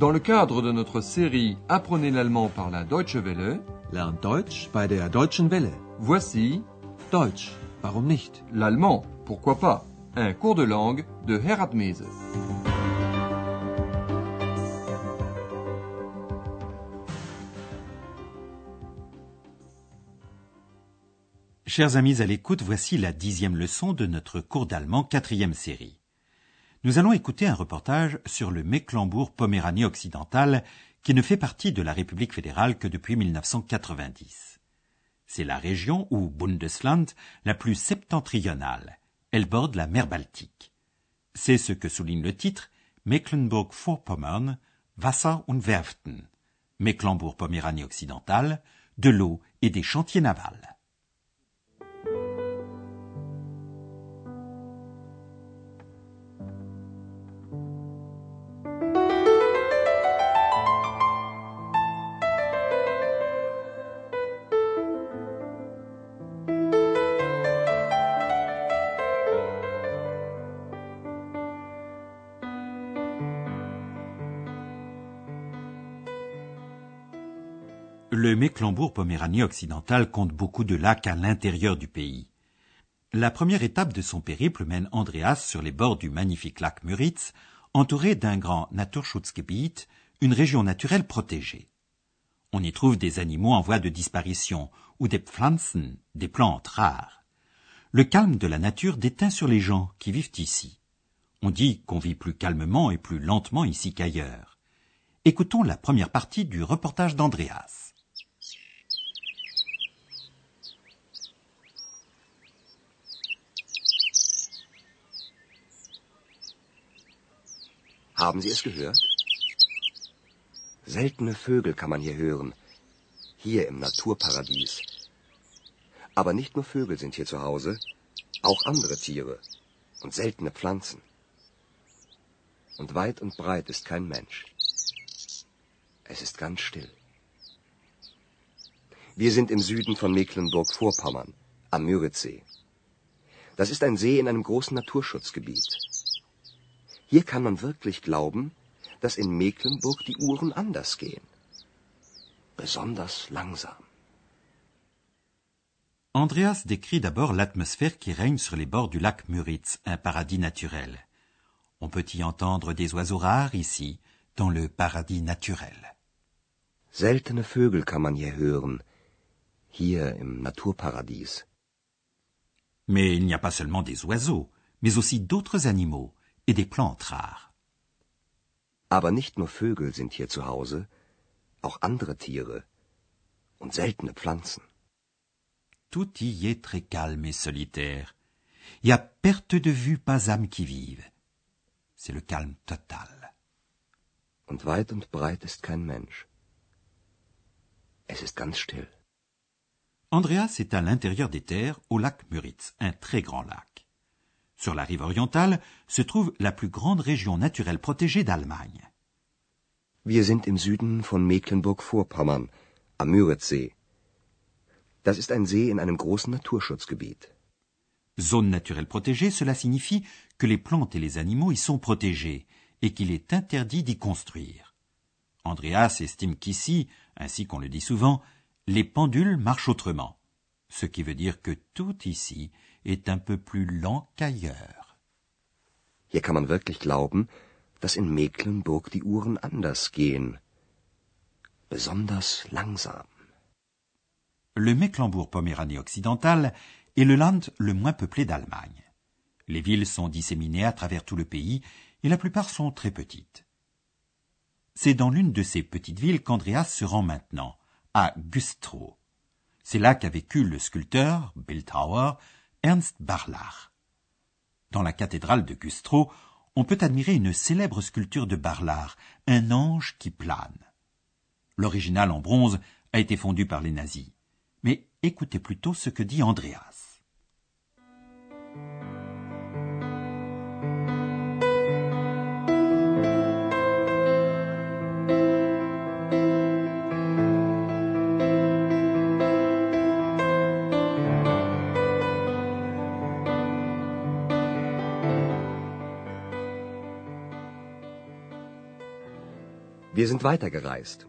Dans le cadre de notre série Apprenez l'allemand par la Deutsche Welle, Lernt Deutsch bei der Deutschen Welle. voici Deutsch, warum nicht? l'allemand, pourquoi pas, un cours de langue de Herat Mese. Chers amis à l'écoute, voici la dixième leçon de notre cours d'allemand quatrième série. Nous allons écouter un reportage sur le Mecklembourg-Poméranie occidental qui ne fait partie de la République fédérale que depuis 1990. C'est la région ou Bundesland la plus septentrionale. Elle borde la mer Baltique. C'est ce que souligne le titre Mecklenburg-Vorpommern, Wasser und Werften. Mecklembourg-Poméranie occidentale, de l'eau et des chantiers navals. Le Mecklembourg-Poméranie occidental compte beaucoup de lacs à l'intérieur du pays. La première étape de son périple mène Andreas sur les bords du magnifique lac Müritz, entouré d'un grand Naturschutzgebiet, une région naturelle protégée. On y trouve des animaux en voie de disparition ou des Pflanzen, des plantes rares. Le calme de la nature déteint sur les gens qui vivent ici. On dit qu'on vit plus calmement et plus lentement ici qu'ailleurs. Écoutons la première partie du reportage d'Andreas. Haben Sie es gehört? Seltene Vögel kann man hier hören. Hier im Naturparadies. Aber nicht nur Vögel sind hier zu Hause, auch andere Tiere und seltene Pflanzen. Und weit und breit ist kein Mensch. Es ist ganz still. Wir sind im Süden von Mecklenburg-Vorpommern, am Müritzsee. Das ist ein See in einem großen Naturschutzgebiet. Hier kann man wirklich glauben, dass in Mecklenburg die Uhren anders gehen. Besonders langsam. Andreas décrit d'abord l'atmosphère qui règne sur les bords du lac Müritz, un paradis naturel. On peut y entendre des oiseaux rares ici, dans le paradis naturel. Seltene Vögel kann man hier hören. Hier im Naturparadies. Mais il n'y a pas seulement des oiseaux, mais aussi d'autres animaux et des plantes rares. Aber nicht nur Vögel sind hier zu Hause, auch andere Tiere und seltene Pflanzen. Tout y est très calme et solitaire. Et à perte de vue pas âme qui vive. C'est le calme total. Und weit und breit ist kein Mensch. Es ist ganz still. Andreas est à l'intérieur des terres, au lac Müritz, un très grand lac. Sur la rive orientale se trouve la plus grande région naturelle protégée d'Allemagne. Wir sind im Süden von Mecklenburg-Vorpommern, am Müritzsee. Das ist ein See in einem großen Naturschutzgebiet. Zone naturelle protégée, cela signifie que les plantes et les animaux y sont protégés et qu'il est interdit d'y construire. Andreas estime qu'ici, ainsi qu'on le dit souvent, les pendules marchent autrement, ce qui veut dire que tout ici est un peu plus lent qu'ailleurs. Hier kann man wirklich glauben, dass in Mecklenburg die Uhren anders gehen. Besonders langsam. Le Mecklembourg-Poméranie occidental est le land le moins peuplé d'Allemagne. Les villes sont disséminées à travers tout le pays et la plupart sont très petites. C'est dans l'une de ces petites villes qu'Andreas se rend maintenant, à Güstrow. C'est là qu'a vécu le sculpteur, Bildhauer, Ernst Barlach. Dans la cathédrale de Güstrow, on peut admirer une célèbre sculpture de Barlach, un ange qui plane. L'original en bronze a été fondu par les nazis. Mais écoutez plutôt ce que dit Andreas. Sind weitergereist.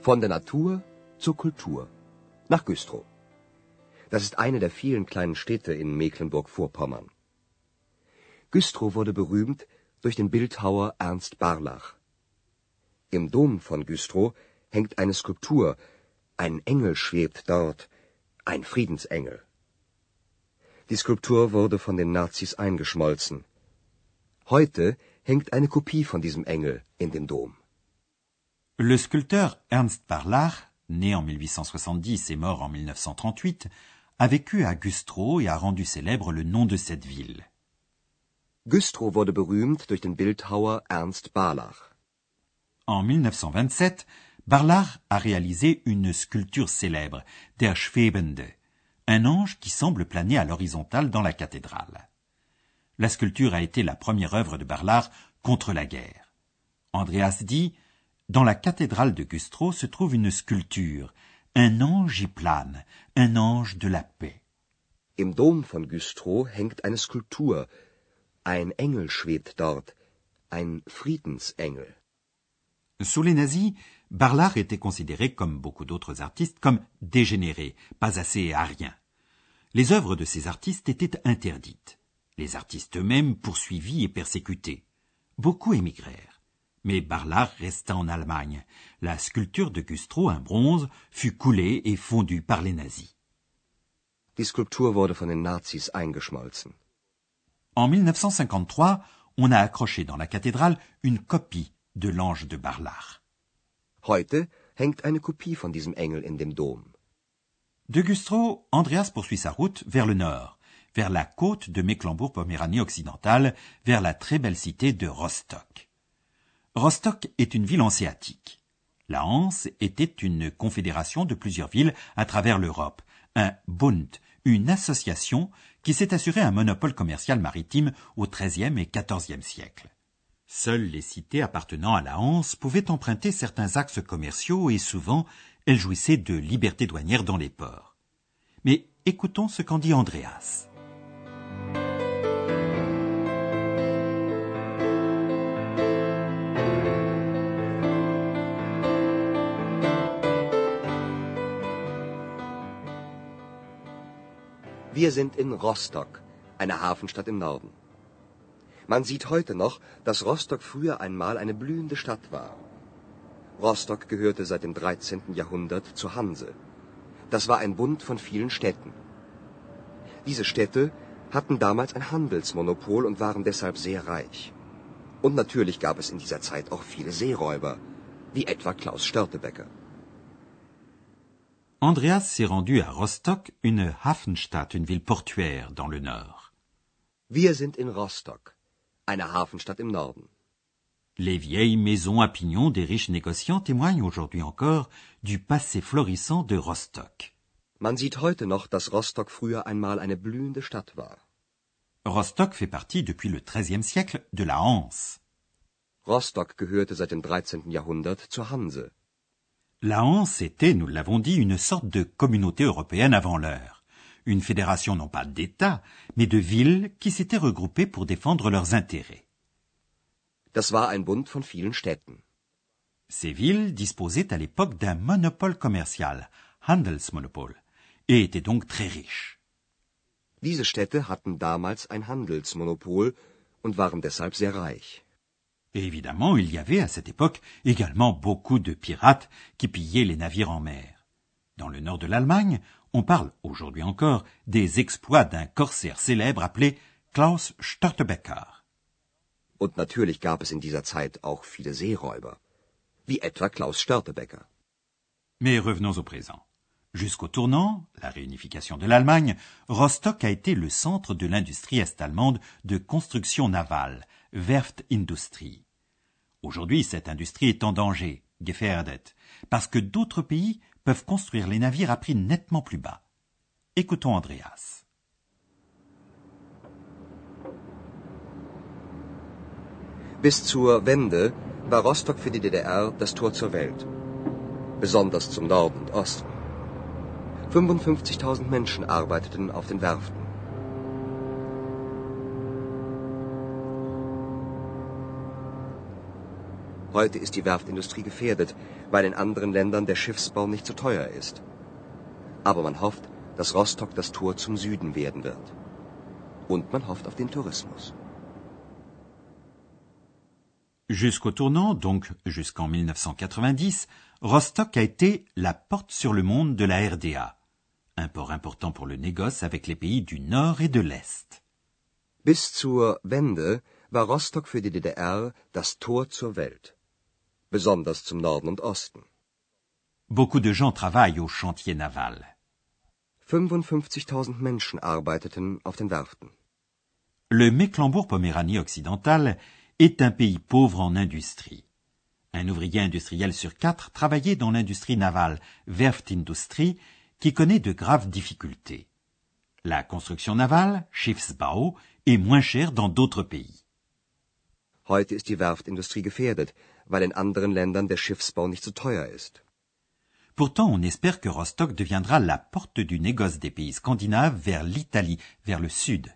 Von der Natur zur Kultur. Nach Güstrow. Das ist eine der vielen kleinen Städte in Mecklenburg-Vorpommern. Güstrow wurde berühmt durch den Bildhauer Ernst Barlach. Im Dom von Güstrow hängt eine Skulptur. Ein Engel schwebt dort, ein Friedensengel. Die Skulptur wurde von den Nazis eingeschmolzen. Heute hängt eine Kopie von diesem Engel in dem Dom. Le sculpteur Ernst Barlach, né en 1870 et mort en 1938, a vécu à Güstrow et a rendu célèbre le nom de cette ville. Güstrow wurde berühmt durch den Bildhauer Ernst Barlach. En 1927, Barlach a réalisé une sculpture célèbre, Der Schwebende, un ange qui semble planer à l'horizontale dans la cathédrale. La sculpture a été la première œuvre de Barlach contre la guerre. Andreas dit Dans la cathédrale de Güstrow se trouve une sculpture. Un ange y plane, un ange de la paix. Im Dom von Güstrow hängt eine Skulptur. Ein Engel schwebt dort, ein Friedensengel. Sous les nazis, Barlach était considéré, comme beaucoup d'autres artistes, comme dégénéré, pas assez arien. Les œuvres de ces artistes étaient interdites. Les artistes eux-mêmes poursuivis et persécutés. Beaucoup émigrèrent. Mais Barlach resta en Allemagne. La sculpture de Güstrow, un bronze, fut coulée et fondue par les nazis. Die Skulptur wurde von den Nazis eingeschmolzen. En 1953, on a accroché dans la cathédrale une copie de l'ange de Barlach. Heute hängt eine Kopie von diesem Engel in dem Dom. De Güstrow, Andreas poursuit sa route vers le nord, vers la côte de Mecklembourg-Poméranie occidentale, vers la très belle cité de Rostock. Rostock est une ville hanséatique. La Hanse était une confédération de plusieurs villes à travers l'Europe, un Bund, une association qui s'est assuré un monopole commercial maritime au XIIIe et XIVe siècle. Seules les cités appartenant à la Hanse pouvaient emprunter certains axes commerciaux et souvent elles jouissaient de liberté douanière dans les ports. Mais écoutons ce qu'en dit Andreas. Wir sind in Rostock, einer Hafenstadt im Norden. Man sieht heute noch, dass Rostock früher einmal eine blühende Stadt war. Rostock gehörte seit dem 13. Jahrhundert zur Hanse. Das war ein Bund von vielen Städten. Diese Städte hatten damals ein Handelsmonopol und waren deshalb sehr reich. Und natürlich gab es in dieser Zeit auch viele Seeräuber, wie etwa Klaus Störtebecker. Andreas s'est rendu à Rostock, une Hafenstadt, une ville portuaire dans le nord. Wir sind in Rostock, eine Hafenstadt im Norden. Les vieilles maisons à pignons des riches négociants témoignent aujourd'hui encore du passé florissant de Rostock. Man sieht heute noch, dass Rostock früher einmal eine blühende Stadt war. Rostock fait partie depuis le XIIIe siècle de la Hanse. Rostock gehörte seit dem 13. Jahrhundert zur Hanse. La Hanse était, nous l'avons dit, une sorte de communauté européenne avant l'heure. Une fédération non pas d'États, mais de villes qui s'étaient regroupées pour défendre leurs intérêts. Das war ein Bund von vielen Städten. Ces villes disposaient à l'époque d'un monopole commercial, Handelsmonopol, et étaient donc très riches. Diese Städte hatten damals ein Handelsmonopol und waren deshalb sehr reich. Et évidemment, il y avait à cette époque également beaucoup de pirates qui pillaient les navires en mer. Dans le nord de l'Allemagne, on parle aujourd'hui encore des exploits d'un corsaire célèbre appelé Klaus Störtebeker. Und natürlich gab es in dieser Zeit auch viele Seeräuber, wie etwa Klaus Störtebecker. Mais revenons au présent. Jusqu'au tournant, la réunification de l'Allemagne, Rostock a été le centre de l'industrie est-allemande de construction navale, Werftindustrie. Aujourd'hui, cette industrie est en danger, gefährdet, parce que d'autres pays peuvent construire les navires à prix nettement plus bas. Écoutons Andreas. Bis zur Wende war Rostock für die DDR das Tor zur Welt. Besonders zum Norden und Osten. 55.000 Menschen arbeiteten auf den Werften. Heute ist die Werftindustrie gefährdet, weil in anderen Ländern der Schiffsbau nicht so teuer ist. Aber man hofft, dass Rostock das Tor zum Süden werden wird. Und man hofft auf den Tourismus. Jusqu'au tournant, donc jusqu'en 1990, Rostock a été la porte sur le monde de la RDA, un port important pour le négoce avec les pays du Nord et de l'Est. Bis zur Wende war Rostock für die DDR das Tor zur Welt, besonders zum Norden und Osten. Beaucoup de gens travaillent au chantier naval. 55.000 Menschen arbeiteten auf den Werften. Le Mecklembourg-Poméranie occidental est un pays pauvre en industrie. Un ouvrier industriel sur quatre travaillait dans l'industrie navale, Werftindustrie, qui connaît de graves difficultés. La construction navale, Schiffsbau, est moins chère dans d'autres pays. Heute ist die Werftindustrie gefährdet, weil in anderen Ländern der Schiffsbau nicht so teuer ist. Pourtant, on espère que Rostock deviendra la porte du négoce des pays scandinaves vers l'Italie, vers le sud.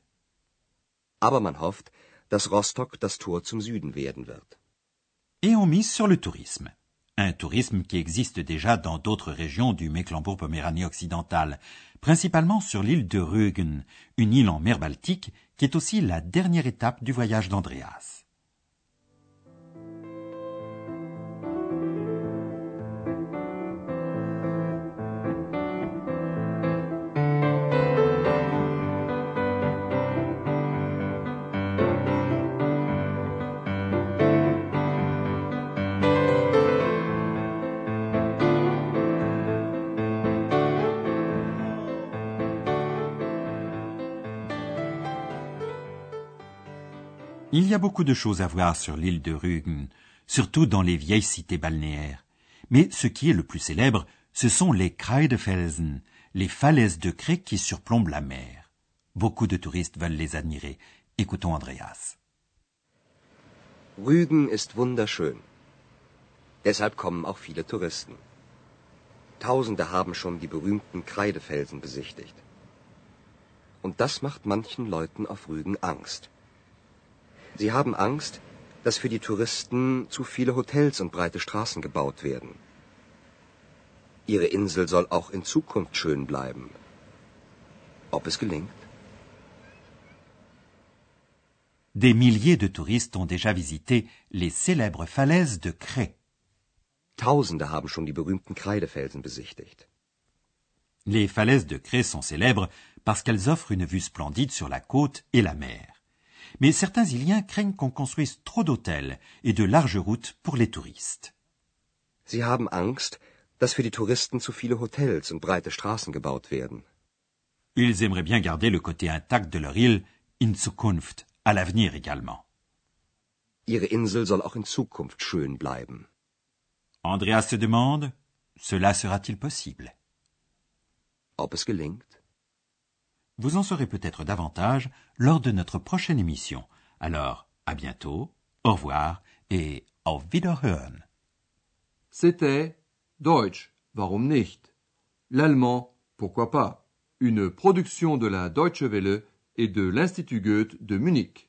Aber man hofft, dass Rostock das Tor zum Süden werden wird. Et on mise sur le tourisme. Un tourisme qui existe déjà dans d'autres régions du Mecklembourg-Poméranie occidentale, principalement sur l'île de Rügen, une île en mer Baltique qui est aussi la dernière étape du voyage d'Andreas. Il y a beaucoup de choses à voir sur l'île de Rügen, surtout dans les vieilles cités balnéaires. Mais ce qui est le plus célèbre, ce sont les Kreidefelsen, les falaises de craie qui surplombent la mer. Beaucoup de touristes veulent les admirer. Écoutons Andreas. Rügen ist wunderschön. Deshalb kommen auch viele Touristen. Tausende haben schon die berühmten Kreidefelsen besichtigt. Und das macht manchen Leuten auf Rügen Angst. Sie haben Angst, dass für die Touristen zu viele Hotels und breite Straßen gebaut werden. Ihre Insel soll auch in Zukunft schön bleiben. Ob es gelingt? Des milliers de touristes ont déjà visité les célèbres falaises de Craie. Tausende haben schon die berühmten Kreidefelsen besichtigt. Les falaises de Craie sont célèbres parce qu'elles offrent une vue splendide sur la côte et la mer. Mais certains Iliens craignent qu'on construise trop d'hôtels et de larges routes pour les touristes. Sie haben Angst, dass für die Touristen zu viele Hotels und breite Straßen gebaut werden. Ils aimeraient bien garder le côté intact de leur île, in Zukunft, à l'avenir également. Ihre Insel soll auch in Zukunft schön bleiben. Andreas se demande, cela sera-t-il possible? Ob es gelingt? Vous en saurez peut-être davantage lors de notre prochaine émission. Alors, à bientôt, au revoir et auf Wiederhören. C'était Deutsch, warum nicht? L'allemand, pourquoi pas? Une production de la Deutsche Welle et de l'Institut Goethe de Munich.